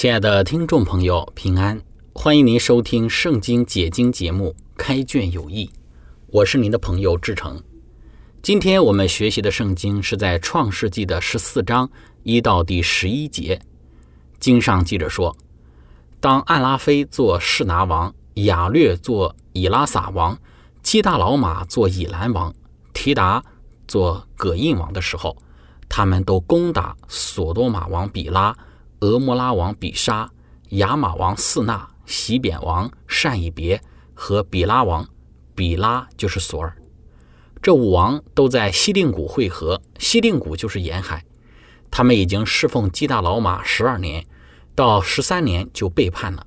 亲爱的听众朋友，平安！欢迎您收听《圣经解经》节目《开卷有益》，我是您的朋友志成。今天我们学习的圣经是在创世纪的十四章一到第十一节。经上记着说：“当暗拉菲做士拿王，亚略做以拉撒王，基大老马做以兰王，提达做葛印王的时候，他们都攻打索多玛王比拉。”俄摩拉王比沙、亚玛王四纳、西扁王善以别和比拉王比拉就是索尔，这五王都在西定谷会合。西定谷就是沿海。他们已经侍奉基大老马十二年，到十三年就背叛了。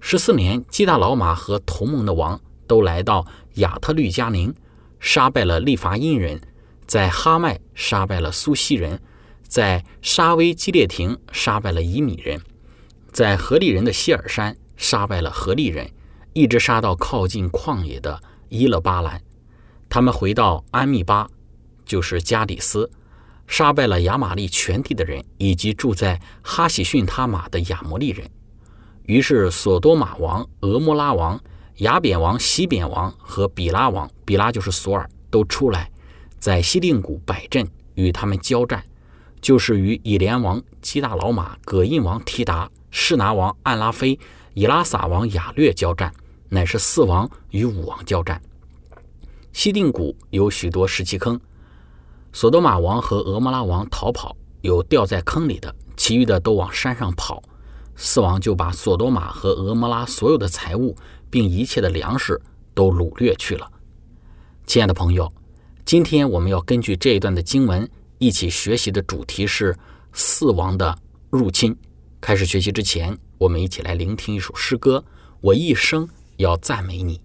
十四年，基大老马和同盟的王都来到亚特律加宁，杀败了利伐因人，在哈麦杀败了苏西人。在沙威基列亭杀败了以米人，在何利人的希尔山杀败了何利人，一直杀到靠近旷野的伊勒巴兰。他们回到安密巴，就是加底斯，杀败了亚玛利全地的人，以及住在哈喜逊他玛的亚摩利人。于是索多玛王、俄摩拉王、雅扁王、西扁王和比拉王（比拉就是索尔）都出来，在西定谷摆阵，与他们交战。就是与以连王基大老马、葛印王提达、士拿王暗拉菲、以拉撒王亚略交战，乃是四王与五王交战。西定谷有许多石器坑，索多玛王和俄摩拉王逃跑，有掉在坑里的，其余的都往山上跑。四王就把索多玛和俄摩拉所有的财物，并一切的粮食都掳掠去了。亲爱的朋友，今天我们要根据这一段的经文。一起学习的主题是四王的入侵。开始学习之前，我们一起来聆听一首诗歌。我一生要赞美你。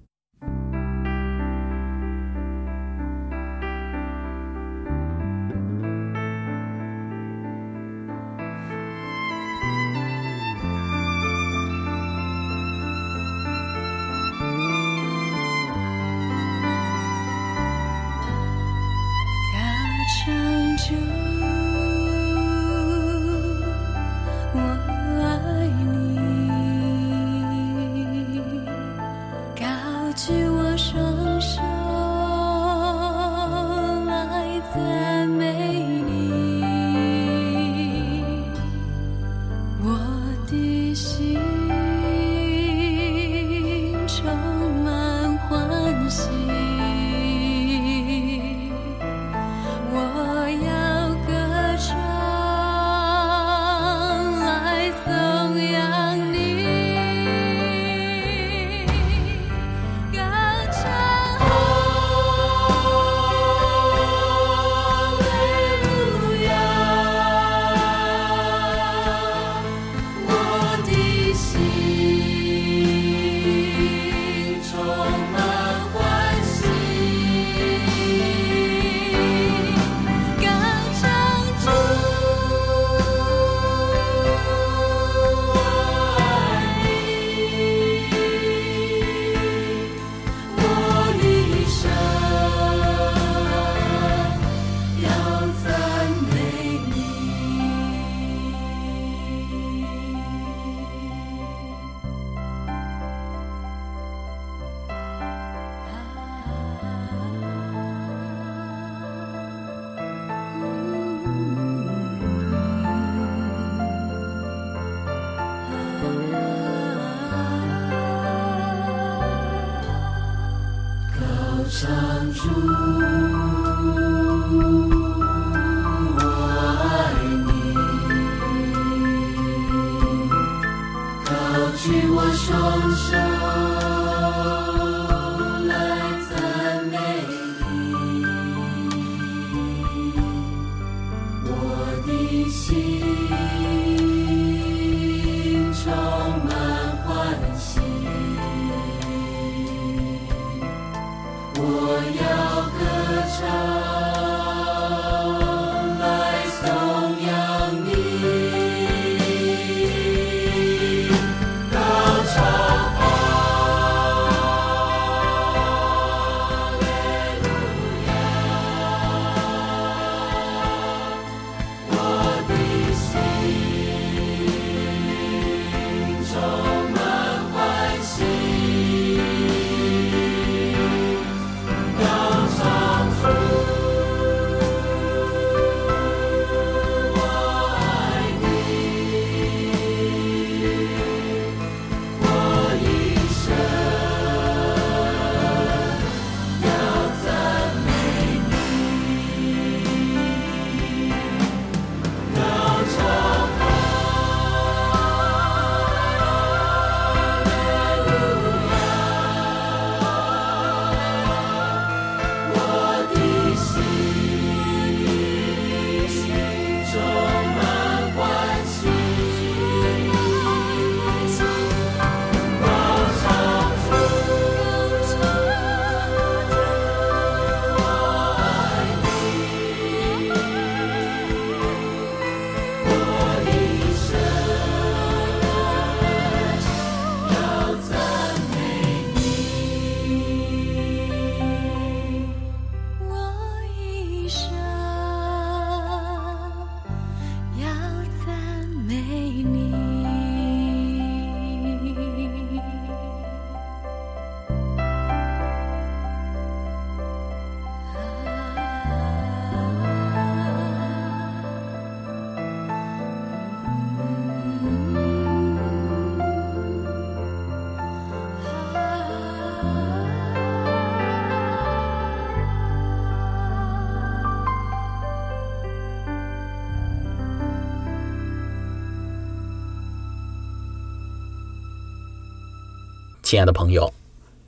亲爱的朋友，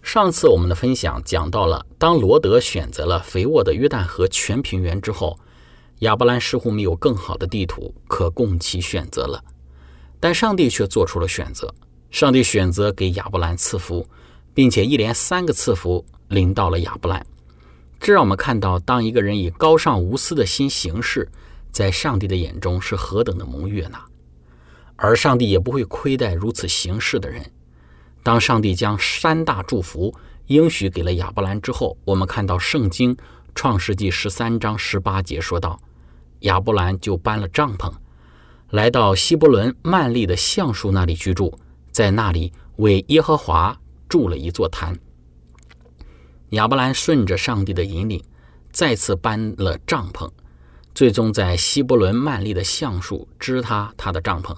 上次我们的分享讲到了，当罗德选择了肥沃的约旦河全平原之后，亚伯兰似乎没有更好的地图可供其选择了。但上帝却做出了选择，上帝选择给亚伯兰赐福，并且一连三个赐福临到了亚伯兰。这让我们看到，当一个人以高尚无私的心行事，在上帝的眼中是何等的蒙悦呢？而上帝也不会亏待如此行事的人。当上帝将三大祝福应许给了亚伯兰之后，我们看到圣经创世纪十三章十八节说道：“亚伯兰就搬了帐篷，来到希伯伦曼利的橡树那里居住，在那里为耶和华筑了一座坛。”亚伯兰顺着上帝的引领，再次搬了帐篷，最终在希伯伦曼利的橡树支他他的帐篷。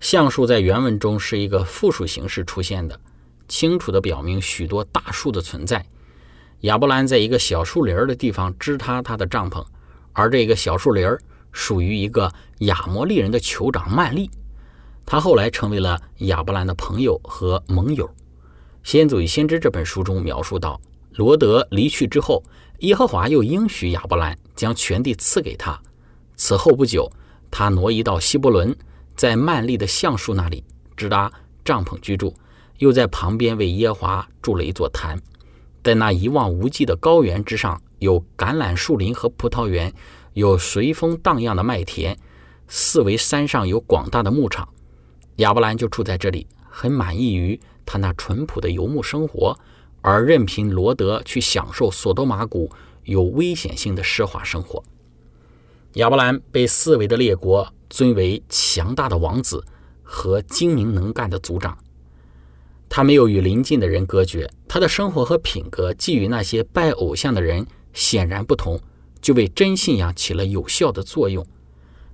橡树在原文中是一个复数形式出现的，清楚地表明许多大树的存在。亚伯兰在一个小树林儿的地方支他他的帐篷，而这个小树林儿属于一个亚摩利人的酋长曼利，他后来成为了亚伯兰的朋友和盟友。《先祖与先知》这本书中描述到，罗德离去之后，耶和华又应许亚伯兰将全地赐给他。此后不久，他挪移到希伯伦。在曼利的橡树那里支搭帐篷居住，又在旁边为耶华筑了一座坛。在那一望无际的高原之上，有橄榄树林和葡萄园，有随风荡漾的麦田，四围山上有广大的牧场。亚伯兰就住在这里，很满意于他那淳朴的游牧生活，而任凭罗德去享受索多玛谷有危险性的奢华生活。亚伯兰被四围的列国。尊为强大的王子和精明能干的族长，他没有与邻近的人隔绝。他的生活和品格既与那些拜偶像的人显然不同，就为真信仰起了有效的作用。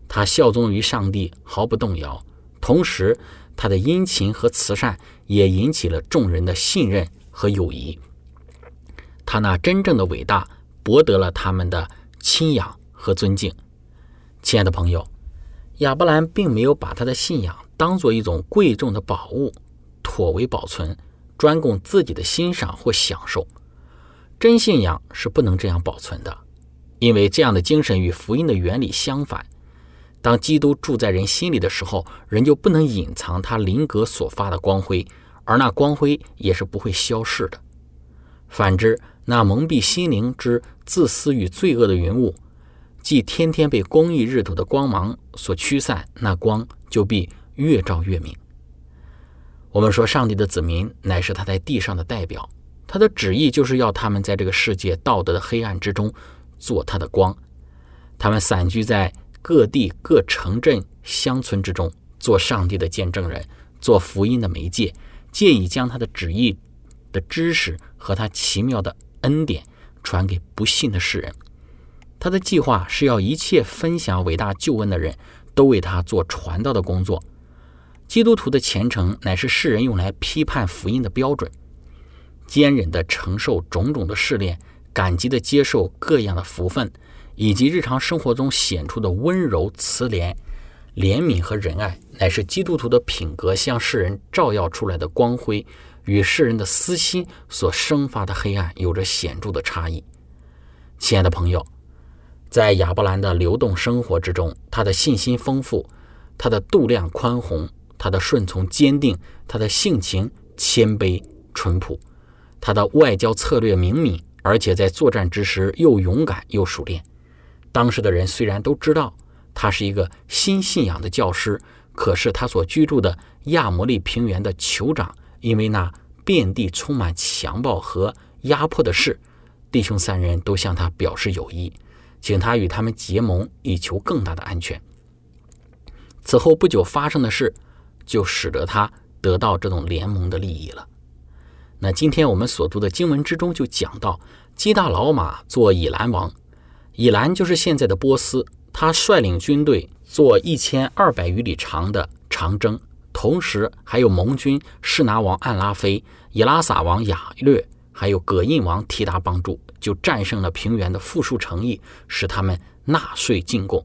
他效忠于上帝，毫不动摇。同时，他的殷勤和慈善也引起了众人的信任和友谊。他那真正的伟大博得了他们的钦仰和尊敬。亲爱的朋友，亚伯兰并没有把他的信仰当做一种贵重的宝物，妥为保存，专供自己的欣赏或享受。真信仰是不能这样保存的，因为这样的精神与福音的原理相反。当基督住在人心里的时候，人就不能隐藏他灵格所发的光辉，而那光辉也是不会消逝的。反之，那蒙蔽心灵之自私与罪恶的云雾，既天天被公义日头的光芒所驱散，那光就必越照越明。我们说，上帝的子民乃是他在地上的代表，他的旨意就是要他们在这个世界道德的黑暗之中做他的光，他们散居在。各地各城镇乡村之中，做上帝的见证人，做福音的媒介，借以将他的旨意的知识和他奇妙的恩典传给不信的世人。他的计划是要一切分享伟大救恩的人都为他做传道的工作。基督徒的虔诚乃是世人用来批判福音的标准。坚忍地承受种种的试炼，感激地接受各样的福分。以及日常生活中显出的温柔、慈怜、怜悯和仁爱，乃是基督徒的品格向世人照耀出来的光辉，与世人的私心所生发的黑暗有着显著的差异。亲爱的朋友，在亚伯兰的流动生活之中，他的信心丰富，他的度量宽宏，他的顺从坚定，他的性情谦卑淳朴，他的外交策略明敏，而且在作战之时又勇敢又熟练。当时的人虽然都知道他是一个新信仰的教师，可是他所居住的亚摩利平原的酋长，因为那遍地充满强暴和压迫的事，弟兄三人都向他表示友谊，请他与他们结盟，以求更大的安全。此后不久发生的事，就使得他得到这种联盟的利益了。那今天我们所读的经文之中就讲到，基大老马做以兰王。以兰就是现在的波斯，他率领军队做一千二百余里长的长征，同时还有盟军士拿王暗拉菲、以拉撒王雅略，还有葛印王提达帮助，就战胜了平原的富庶诚意，使他们纳税进贡。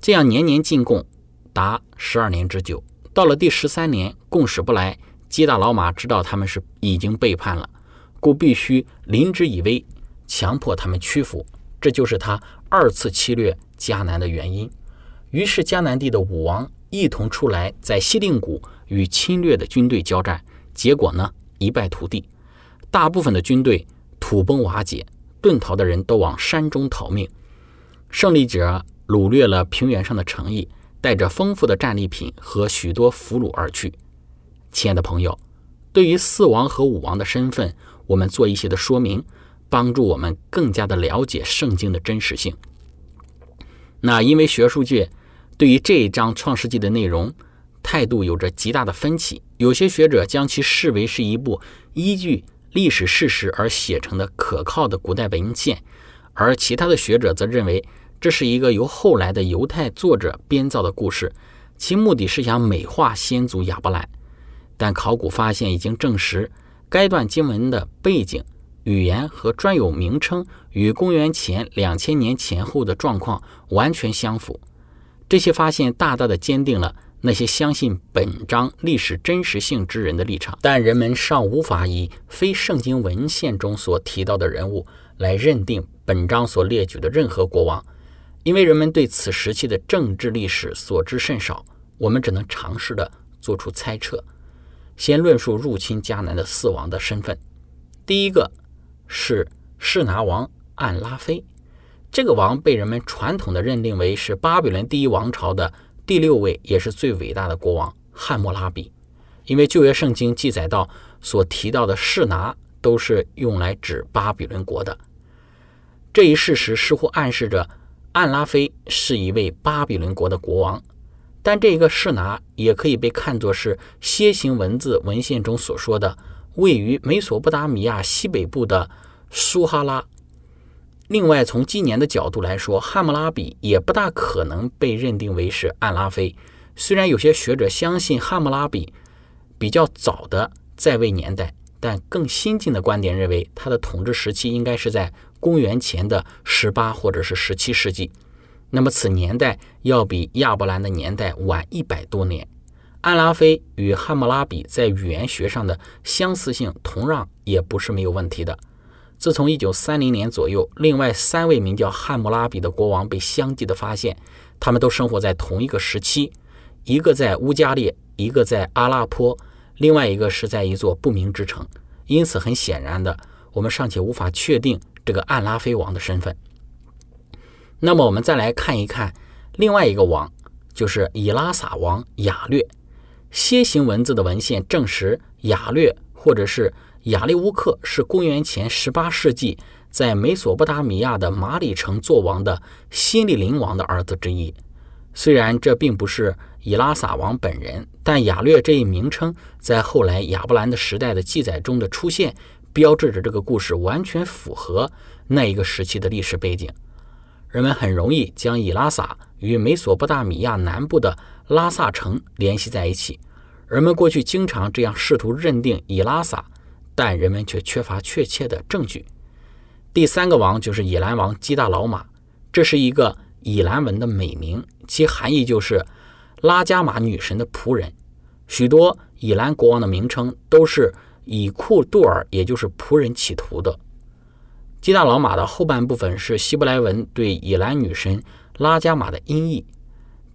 这样年年进贡，达十二年之久。到了第十三年，贡使不来，基大老马知道他们是已经背叛了，故必须临之以威，强迫他们屈服。这就是他二次侵略迦南的原因。于是迦南地的武王一同出来，在西定谷与侵略的军队交战，结果呢一败涂地，大部分的军队土崩瓦解，遁逃的人都往山中逃命。胜利者掳掠了平原上的城邑，带着丰富的战利品和许多俘虏而去。亲爱的朋友，对于四王和五王的身份，我们做一些的说明。帮助我们更加的了解圣经的真实性。那因为学术界对于这一章创世纪的内容态度有着极大的分歧，有些学者将其视为是一部依据历史事实而写成的可靠的古代文献，而其他的学者则认为这是一个由后来的犹太作者编造的故事，其目的是想美化先祖亚伯兰。但考古发现已经证实该段经文的背景。语言和专有名称与公元前两千年前后的状况完全相符，这些发现大大的坚定了那些相信本章历史真实性之人的立场。但人们尚无法以非圣经文献中所提到的人物来认定本章所列举的任何国王，因为人们对此时期的政治历史所知甚少。我们只能尝试的做出猜测。先论述入侵迦南的四王的身份，第一个。是士拿王暗拉菲，这个王被人们传统的认定为是巴比伦第一王朝的第六位，也是最伟大的国王汉谟拉比。因为旧约圣经记载到所提到的士拿都是用来指巴比伦国的，这一事实似乎暗示着暗拉菲是一位巴比伦国的国王。但这个士拿也可以被看作是楔形文字文献中所说的。位于美索不达米亚西北部的苏哈拉。另外，从今年的角度来说，汉谟拉比也不大可能被认定为是暗拉菲。虽然有些学者相信汉谟拉比比较早的在位年代，但更新进的观点认为，他的统治时期应该是在公元前的十八或者是十七世纪。那么此年代要比亚伯兰的年代晚一百多年。安拉菲与汉谟拉比在语言学上的相似性同样也不是没有问题的。自从一九三零年左右，另外三位名叫汉谟拉比的国王被相继的发现，他们都生活在同一个时期，一个在乌加列，一个在阿拉坡，另外一个是在一座不明之城。因此，很显然的，我们尚且无法确定这个安拉菲王的身份。那么，我们再来看一看另外一个王，就是以拉撒王雅略。楔形文字的文献证实，雅略或者是。亚利乌克是公元前十八世纪在美索不达米亚的马里城做王的新利林王的儿子之一。虽然这并不是以拉撒王本人，但雅略这一名称在后来亚伯兰的时代的记载中的出现，标志着这个故事完全符合那一个时期的历史背景。人们很容易将以拉撒与美索不达米亚南部的拉萨城联系在一起。人们过去经常这样试图认定以拉萨。但人们却缺乏确切的证据。第三个王就是以兰王基大老马，这是一个以兰文的美名，其含义就是拉加玛女神的仆人。许多以兰国王的名称都是以库杜尔，也就是仆人企图的。基大老马的后半部分是希伯来文对以兰女神拉加玛的音译，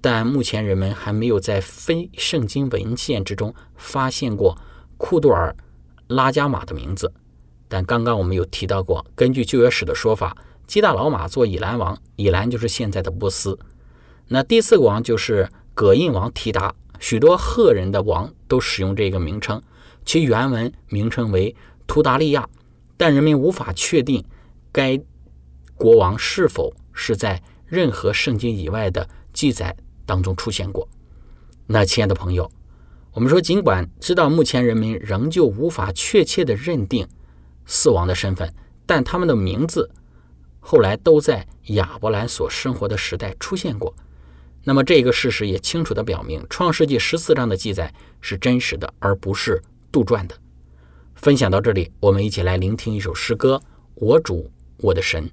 但目前人们还没有在非圣经文献之中发现过库杜尔。拉加玛的名字，但刚刚我们有提到过，根据旧约史的说法，基大老马做以兰王，以兰就是现在的波斯。那第四个王就是葛印王提达，许多赫人的王都使用这个名称，其原文名称为图达利亚，但人们无法确定该国王是否是在任何圣经以外的记载当中出现过。那亲爱的朋友。我们说，尽管知道目前人民仍旧无法确切的认定四王的身份，但他们的名字后来都在亚伯兰所生活的时代出现过。那么，这个事实也清楚地表明，《创世纪》十四章的记载是真实的，而不是杜撰的。分享到这里，我们一起来聆听一首诗歌：我主，我的神。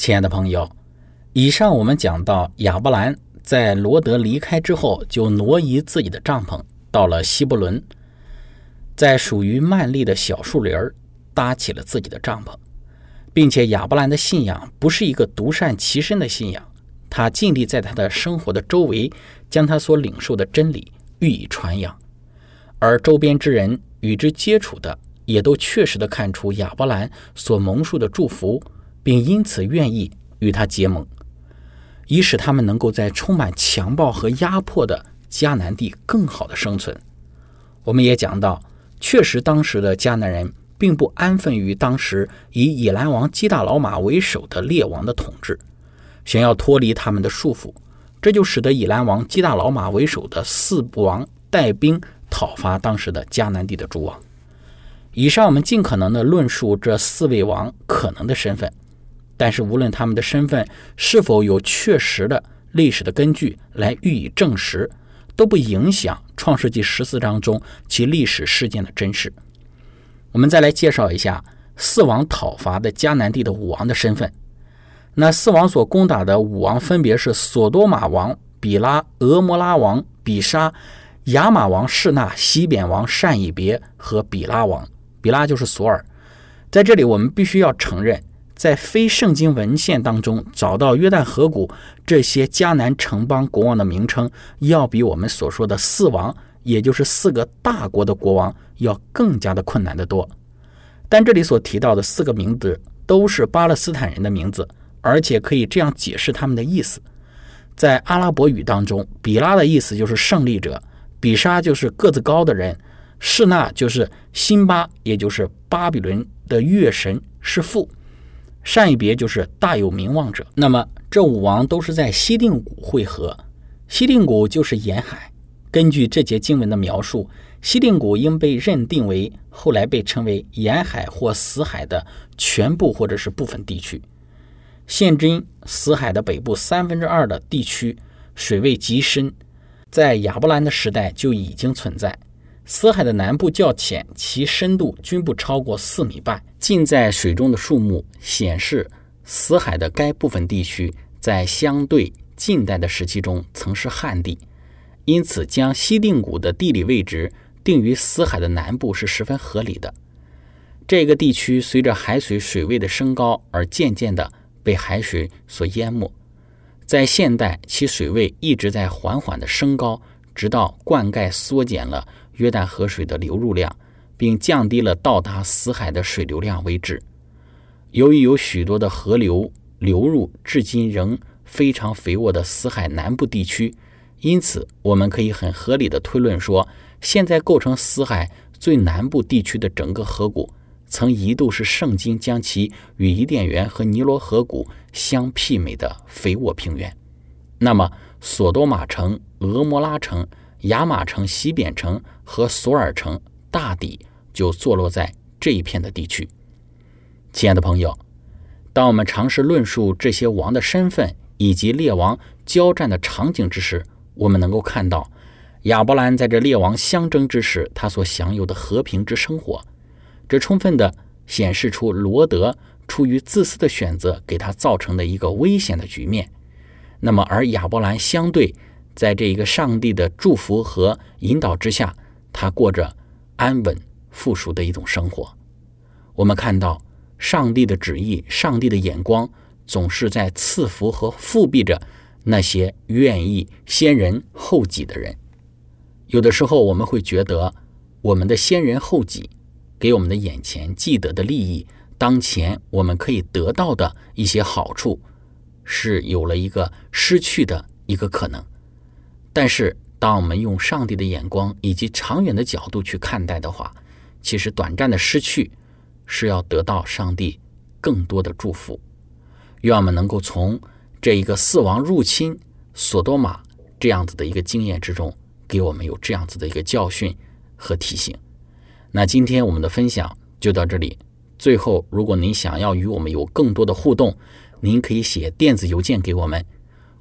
亲爱的朋友，以上我们讲到亚伯兰在罗德离开之后，就挪移自己的帐篷，到了希伯伦，在属于曼利的小树林儿搭起了自己的帐篷，并且亚伯兰的信仰不是一个独善其身的信仰，他尽力在他的生活的周围将他所领受的真理予以传扬，而周边之人与之接触的也都确实的看出亚伯兰所蒙受的祝福。并因此愿意与他结盟，以使他们能够在充满强暴和压迫的迦南地更好的生存。我们也讲到，确实当时的迦南人并不安分于当时以以兰王基大老马为首的列王的统治，想要脱离他们的束缚，这就使得以兰王基大老马为首的四王带兵讨伐当时的迦南地的诸王。以上我们尽可能的论述这四位王可能的身份。但是，无论他们的身份是否有确实的历史的根据来予以证实，都不影响《创世纪》十四章中其历史事件的真实。我们再来介绍一下四王讨伐的迦南地的武王的身份。那四王所攻打的武王分别是索多玛王比拉、俄摩拉王比沙、亚玛王士那、西扁王善以别和比拉王。比拉就是索尔。在这里，我们必须要承认。在非圣经文献当中找到约旦河谷这些迦南城邦国王的名称，要比我们所说的四王，也就是四个大国的国王，要更加的困难得多。但这里所提到的四个名字都是巴勒斯坦人的名字，而且可以这样解释他们的意思：在阿拉伯语当中，比拉的意思就是胜利者，比沙就是个子高的人，士那就是辛巴，也就是巴比伦的月神是父。善一别就是大有名望者。那么这五王都是在西定谷会合，西定谷就是沿海。根据这节经文的描述，西定谷应被认定为后来被称为沿海或死海的全部或者是部分地区。现今死海的北部三分之二的地区水位极深，在亚伯兰的时代就已经存在。死海的南部较浅，其深度均不超过四米半。浸在水中的树木显示，死海的该部分地区在相对近代的时期中曾是旱地，因此将西定谷的地理位置定于死海的南部是十分合理的。这个地区随着海水水位的升高而渐渐地被海水所淹没，在现代其水位一直在缓缓地升高，直到灌溉缩减了。约旦河水的流入量，并降低了到达死海的水流量为止。由于有许多的河流流入至今仍非常肥沃的死海南部地区，因此我们可以很合理的推论说，现在构成死海最南部地区的整个河谷，曾一度是圣经将其与伊甸园和尼罗河谷相媲美的肥沃平原。那么，索多玛城、俄摩拉城。亚马城、西扁城和索尔城大抵就坐落在这一片的地区。亲爱的朋友，当我们尝试论述这些王的身份以及列王交战的场景之时，我们能够看到亚伯兰在这列王相争之时，他所享有的和平之生活，这充分的显示出罗德出于自私的选择给他造成的一个危险的局面。那么，而亚伯兰相对。在这一个上帝的祝福和引导之下，他过着安稳富庶的一种生活。我们看到上帝的旨意，上帝的眼光总是在赐福和复辟着那些愿意先人后己的人。有的时候，我们会觉得我们的先人后己给我们的眼前既得的利益，当前我们可以得到的一些好处，是有了一个失去的一个可能。但是，当我们用上帝的眼光以及长远的角度去看待的话，其实短暂的失去是要得到上帝更多的祝福。愿我们能够从这一个四王入侵索多玛这样子的一个经验之中，给我们有这样子的一个教训和提醒。那今天我们的分享就到这里。最后，如果您想要与我们有更多的互动，您可以写电子邮件给我们。